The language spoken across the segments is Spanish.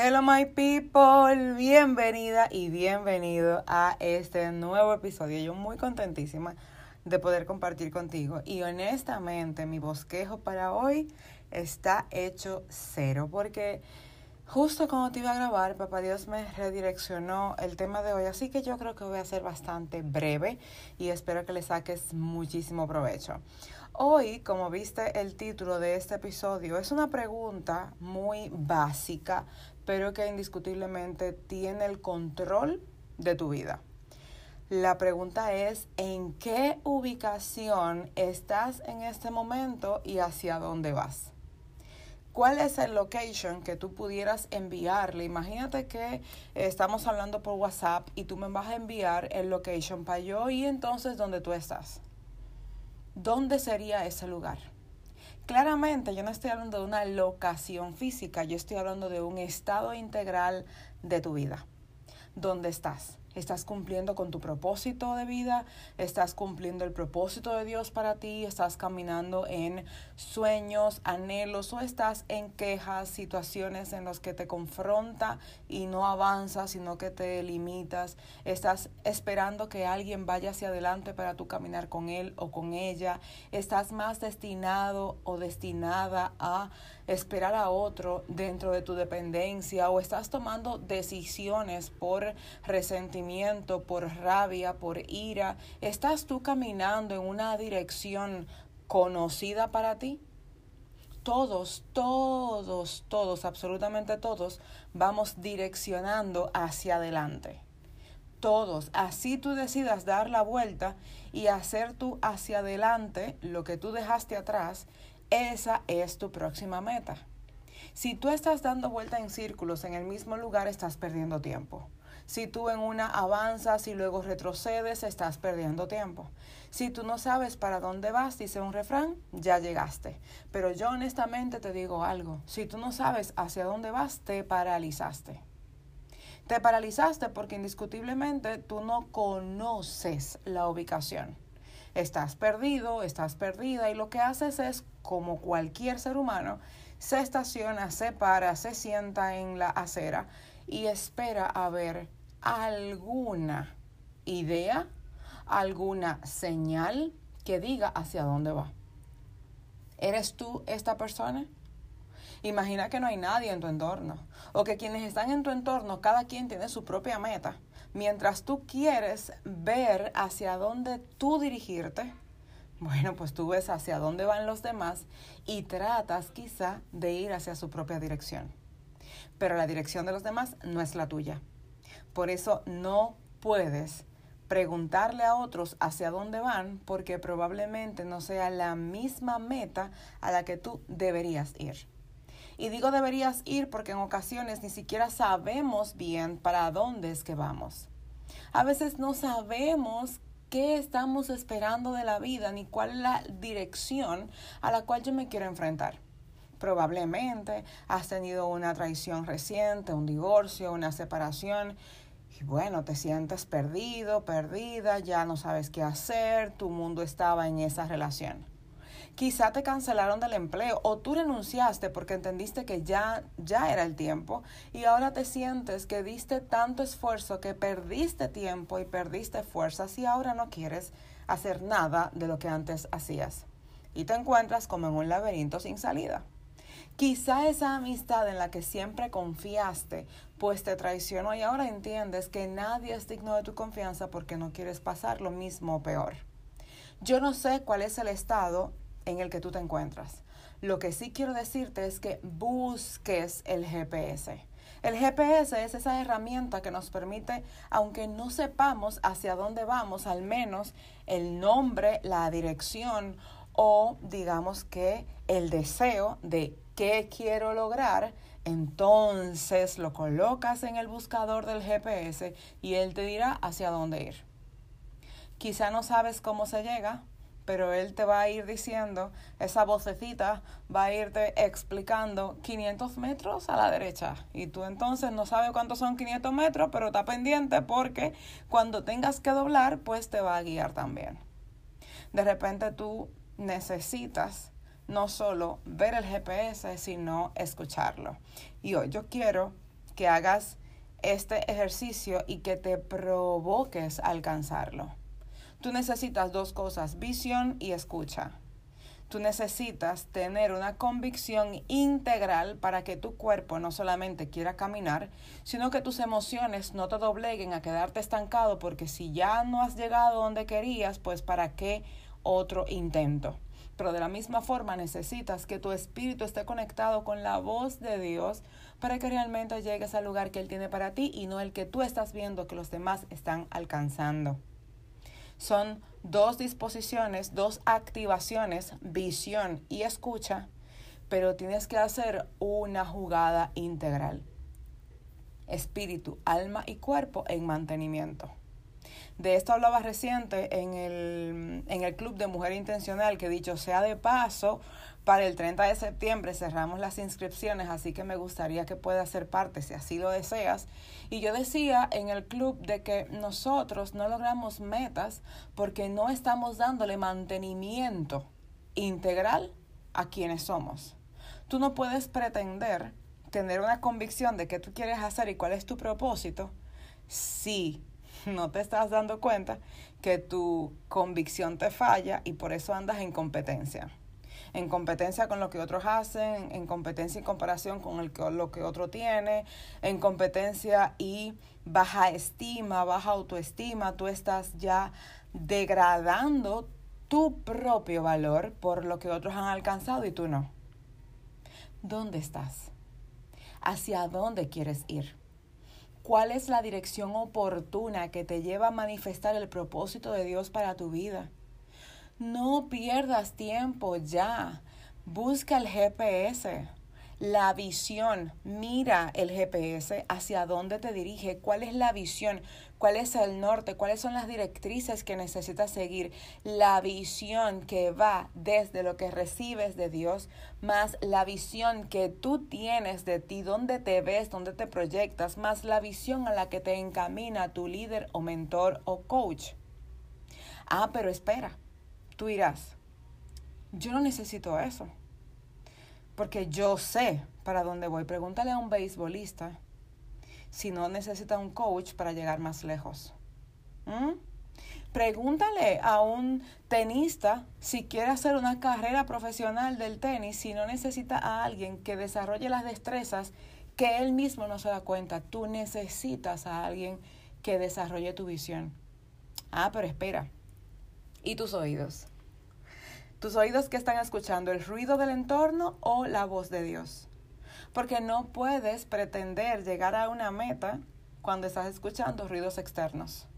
Hello my people, bienvenida y bienvenido a este nuevo episodio. Yo muy contentísima de poder compartir contigo y honestamente mi bosquejo para hoy está hecho cero porque justo cuando te iba a grabar, papá Dios me redireccionó el tema de hoy, así que yo creo que voy a ser bastante breve y espero que le saques muchísimo provecho. Hoy, como viste el título de este episodio, es una pregunta muy básica, pero que indiscutiblemente tiene el control de tu vida. La pregunta es, ¿en qué ubicación estás en este momento y hacia dónde vas? ¿Cuál es el location que tú pudieras enviarle? Imagínate que estamos hablando por WhatsApp y tú me vas a enviar el location para yo y entonces dónde tú estás. ¿Dónde sería ese lugar? Claramente yo no estoy hablando de una locación física, yo estoy hablando de un estado integral de tu vida. ¿Dónde estás? Estás cumpliendo con tu propósito de vida, estás cumpliendo el propósito de Dios para ti, estás caminando en sueños, anhelos o estás en quejas, situaciones en las que te confronta y no avanzas, sino que te limitas, estás esperando que alguien vaya hacia adelante para tú caminar con él o con ella, estás más destinado o destinada a esperar a otro dentro de tu dependencia o estás tomando decisiones por resentimiento, por rabia, por ira, ¿estás tú caminando en una dirección conocida para ti? Todos, todos, todos, absolutamente todos, vamos direccionando hacia adelante. Todos, así tú decidas dar la vuelta y hacer tú hacia adelante lo que tú dejaste atrás, esa es tu próxima meta. Si tú estás dando vuelta en círculos en el mismo lugar, estás perdiendo tiempo. Si tú en una avanzas y luego retrocedes, estás perdiendo tiempo. Si tú no sabes para dónde vas, dice un refrán, ya llegaste. Pero yo honestamente te digo algo, si tú no sabes hacia dónde vas, te paralizaste. Te paralizaste porque indiscutiblemente tú no conoces la ubicación estás perdido, estás perdida y lo que haces es, como cualquier ser humano, se estaciona, se para, se sienta en la acera y espera a ver alguna idea, alguna señal que diga hacia dónde va. ¿Eres tú esta persona? Imagina que no hay nadie en tu entorno o que quienes están en tu entorno, cada quien tiene su propia meta mientras tú quieres ver hacia dónde tú dirigirte, bueno, pues tú ves hacia dónde van los demás y tratas quizá de ir hacia su propia dirección. Pero la dirección de los demás no es la tuya. Por eso no puedes preguntarle a otros hacia dónde van porque probablemente no sea la misma meta a la que tú deberías ir. Y digo deberías ir porque en ocasiones ni siquiera sabemos bien para dónde es que vamos. A veces no sabemos qué estamos esperando de la vida ni cuál es la dirección a la cual yo me quiero enfrentar. Probablemente has tenido una traición reciente, un divorcio, una separación y bueno, te sientes perdido, perdida, ya no sabes qué hacer, tu mundo estaba en esa relación. Quizá te cancelaron del empleo o tú renunciaste porque entendiste que ya, ya era el tiempo y ahora te sientes que diste tanto esfuerzo que perdiste tiempo y perdiste fuerzas y ahora no quieres hacer nada de lo que antes hacías. Y te encuentras como en un laberinto sin salida. Quizá esa amistad en la que siempre confiaste, pues te traicionó y ahora entiendes que nadie es digno de tu confianza porque no quieres pasar lo mismo o peor. Yo no sé cuál es el estado en el que tú te encuentras. Lo que sí quiero decirte es que busques el GPS. El GPS es esa herramienta que nos permite, aunque no sepamos hacia dónde vamos, al menos el nombre, la dirección o digamos que el deseo de ¿Qué quiero lograr? Entonces lo colocas en el buscador del GPS y él te dirá hacia dónde ir. Quizá no sabes cómo se llega, pero él te va a ir diciendo, esa vocecita va a irte explicando 500 metros a la derecha. Y tú entonces no sabes cuántos son 500 metros, pero está pendiente porque cuando tengas que doblar, pues te va a guiar también. De repente tú necesitas no solo ver el GPS, sino escucharlo. Y hoy yo quiero que hagas este ejercicio y que te provoques alcanzarlo. Tú necesitas dos cosas, visión y escucha. Tú necesitas tener una convicción integral para que tu cuerpo no solamente quiera caminar, sino que tus emociones no te dobleguen a quedarte estancado, porque si ya no has llegado donde querías, pues para qué otro intento. Pero de la misma forma necesitas que tu espíritu esté conectado con la voz de Dios para que realmente llegues al lugar que Él tiene para ti y no el que tú estás viendo que los demás están alcanzando. Son dos disposiciones, dos activaciones, visión y escucha, pero tienes que hacer una jugada integral. Espíritu, alma y cuerpo en mantenimiento. De esto hablaba reciente en el, en el Club de Mujer Intencional, que dicho sea de paso, para el 30 de septiembre cerramos las inscripciones, así que me gustaría que puedas ser parte si así lo deseas. Y yo decía en el club de que nosotros no logramos metas porque no estamos dándole mantenimiento integral a quienes somos. Tú no puedes pretender tener una convicción de qué tú quieres hacer y cuál es tu propósito si no te estás dando cuenta que tu convicción te falla y por eso andas en competencia en competencia con lo que otros hacen, en competencia y comparación con el lo que otro tiene, en competencia y baja estima, baja autoestima, tú estás ya degradando tu propio valor por lo que otros han alcanzado y tú no. ¿Dónde estás? ¿Hacia dónde quieres ir? ¿Cuál es la dirección oportuna que te lleva a manifestar el propósito de Dios para tu vida? No pierdas tiempo ya. Busca el GPS, la visión. Mira el GPS hacia dónde te dirige, cuál es la visión, cuál es el norte, cuáles son las directrices que necesitas seguir. La visión que va desde lo que recibes de Dios, más la visión que tú tienes de ti, dónde te ves, dónde te proyectas, más la visión a la que te encamina tu líder o mentor o coach. Ah, pero espera Tú dirás, yo no necesito eso, porque yo sé para dónde voy. Pregúntale a un beisbolista si no necesita un coach para llegar más lejos. ¿Mm? Pregúntale a un tenista si quiere hacer una carrera profesional del tenis, si no necesita a alguien que desarrolle las destrezas que él mismo no se da cuenta. Tú necesitas a alguien que desarrolle tu visión. Ah, pero espera, y tus oídos. Tus oídos que están escuchando el ruido del entorno o la voz de Dios. Porque no puedes pretender llegar a una meta cuando estás escuchando ruidos externos.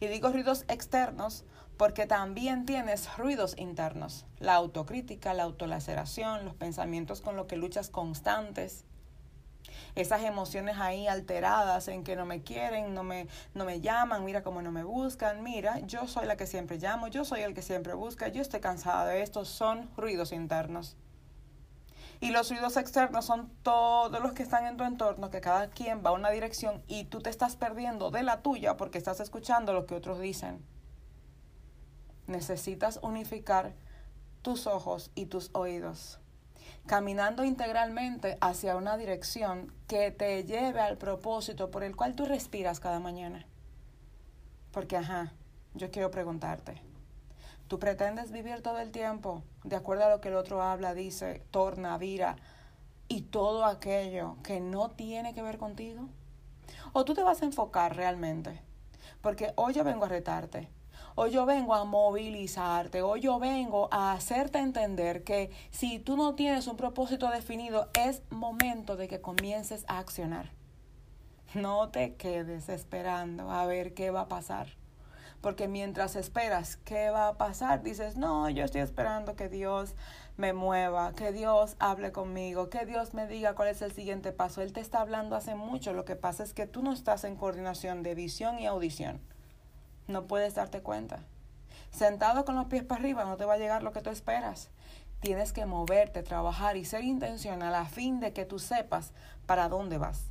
Y digo ruidos externos porque también tienes ruidos internos. La autocrítica, la autolaceración, los pensamientos con los que luchas constantes, esas emociones ahí alteradas en que no me quieren, no me, no me llaman, mira cómo no me buscan, mira, yo soy la que siempre llamo, yo soy el que siempre busca, yo estoy cansada de esto, son ruidos internos. Y los ruidos externos son todos los que están en tu entorno, que cada quien va a una dirección y tú te estás perdiendo de la tuya porque estás escuchando lo que otros dicen. Necesitas unificar tus ojos y tus oídos caminando integralmente hacia una dirección que te lleve al propósito por el cual tú respiras cada mañana. Porque, ajá, yo quiero preguntarte, ¿tú pretendes vivir todo el tiempo de acuerdo a lo que el otro habla, dice, torna, vira y todo aquello que no tiene que ver contigo? ¿O tú te vas a enfocar realmente? Porque hoy yo vengo a retarte Hoy yo vengo a movilizarte, hoy yo vengo a hacerte entender que si tú no tienes un propósito definido, es momento de que comiences a accionar. No te quedes esperando a ver qué va a pasar, porque mientras esperas qué va a pasar, dices, no, yo estoy esperando que Dios me mueva, que Dios hable conmigo, que Dios me diga cuál es el siguiente paso. Él te está hablando hace mucho, lo que pasa es que tú no estás en coordinación de visión y audición. No puedes darte cuenta. Sentado con los pies para arriba no te va a llegar lo que tú esperas. Tienes que moverte, trabajar y ser intencional a fin de que tú sepas para dónde vas.